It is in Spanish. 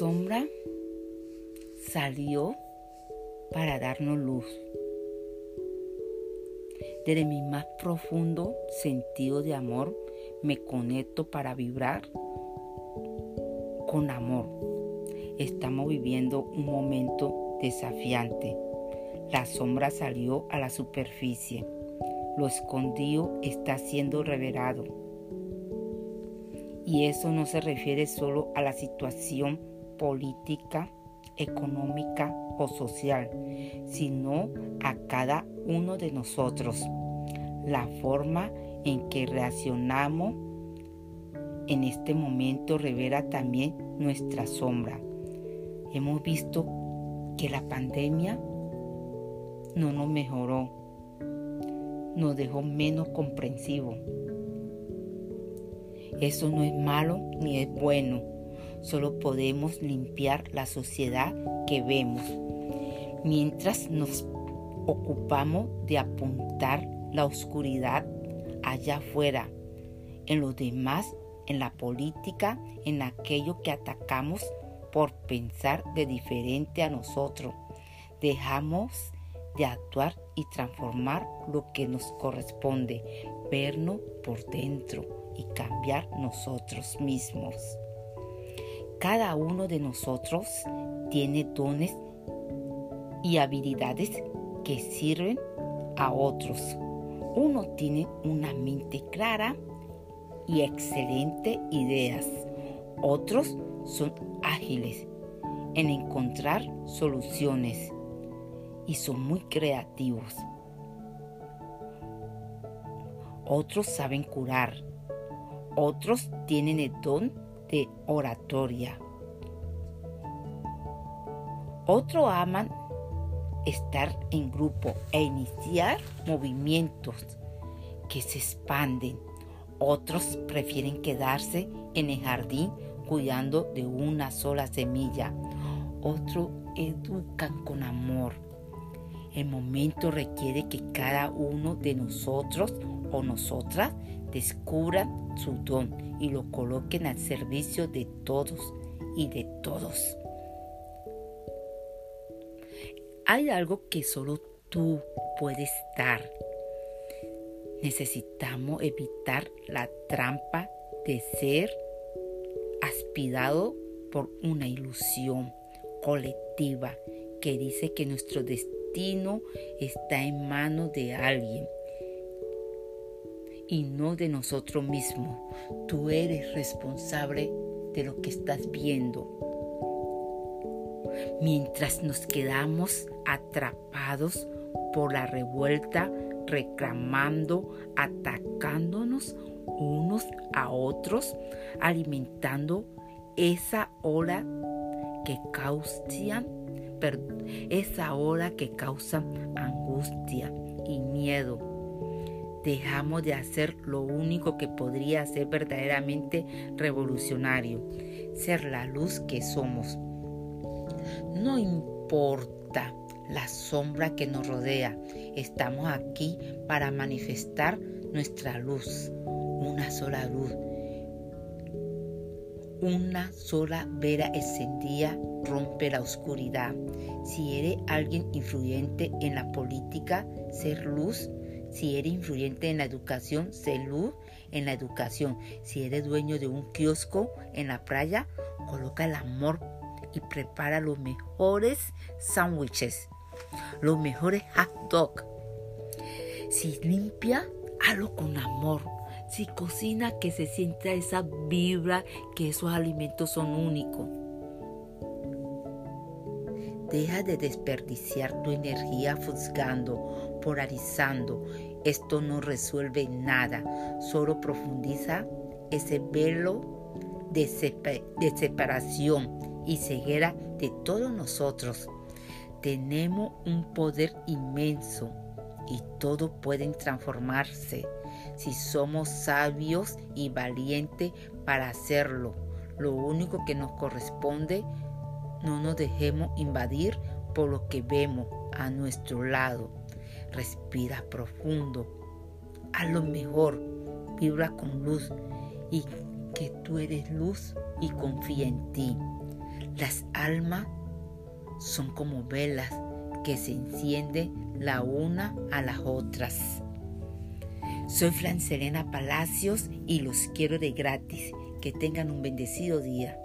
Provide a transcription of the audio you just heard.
sombra salió para darnos luz. Desde mi más profundo sentido de amor me conecto para vibrar con amor. Estamos viviendo un momento desafiante. La sombra salió a la superficie. Lo escondido está siendo revelado. Y eso no se refiere solo a la situación política, económica o social, sino a cada uno de nosotros. La forma en que reaccionamos en este momento revela también nuestra sombra. Hemos visto que la pandemia no nos mejoró, nos dejó menos comprensivos. Eso no es malo ni es bueno, solo podemos limpiar la sociedad que vemos, mientras nos ocupamos de apuntar la oscuridad allá afuera, en los demás, en la política, en aquello que atacamos por pensar de diferente a nosotros. Dejamos de actuar y transformar lo que nos corresponde, vernos por dentro y cambiar nosotros mismos. Cada uno de nosotros tiene dones y habilidades que sirven a otros. Uno tiene una mente clara y excelente ideas. Otros son ágiles en encontrar soluciones y son muy creativos. Otros saben curar. Otros tienen el don de oratoria. Otros aman estar en grupo e iniciar movimientos que se expanden. Otros prefieren quedarse en el jardín cuidando de una sola semilla. Otros educan con amor. El momento requiere que cada uno de nosotros o nosotras descubran su don y lo coloquen al servicio de todos y de todos. Hay algo que solo tú puedes dar. Necesitamos evitar la trampa de ser aspirado por una ilusión colectiva que dice que nuestro destino está en manos de alguien y no de nosotros mismos. Tú eres responsable de lo que estás viendo. Mientras nos quedamos atrapados por la revuelta, reclamando, atacándonos unos a otros, alimentando esa ola que causan, esa que causa angustia y miedo dejamos de hacer lo único que podría ser verdaderamente revolucionario, ser la luz que somos. No importa la sombra que nos rodea, estamos aquí para manifestar nuestra luz, una sola luz. Una sola vera encendida rompe la oscuridad. Si eres alguien influyente en la política, ser luz si eres influyente en la educación, sé luz en la educación. Si eres dueño de un kiosco en la playa, coloca el amor y prepara los mejores sándwiches, los mejores hot dog. Si limpia, hazlo con amor. Si cocina, que se sienta esa vibra, que esos alimentos son únicos. Deja de desperdiciar tu energía juzgando, polarizando. Esto no resuelve nada, solo profundiza ese velo de, separación y ceguera de todos nosotros. Tenemos un poder inmenso y todo puede transformarse si somos sabios y valientes para hacerlo. Lo único que nos corresponde no nos dejemos invadir por lo que vemos a nuestro lado. Respira profundo. Haz lo mejor. Vibra con luz y que tú eres luz y confía en ti. Las almas son como velas que se encienden la una a las otras. Soy Fran Serena Palacios y los quiero de gratis. Que tengan un bendecido día.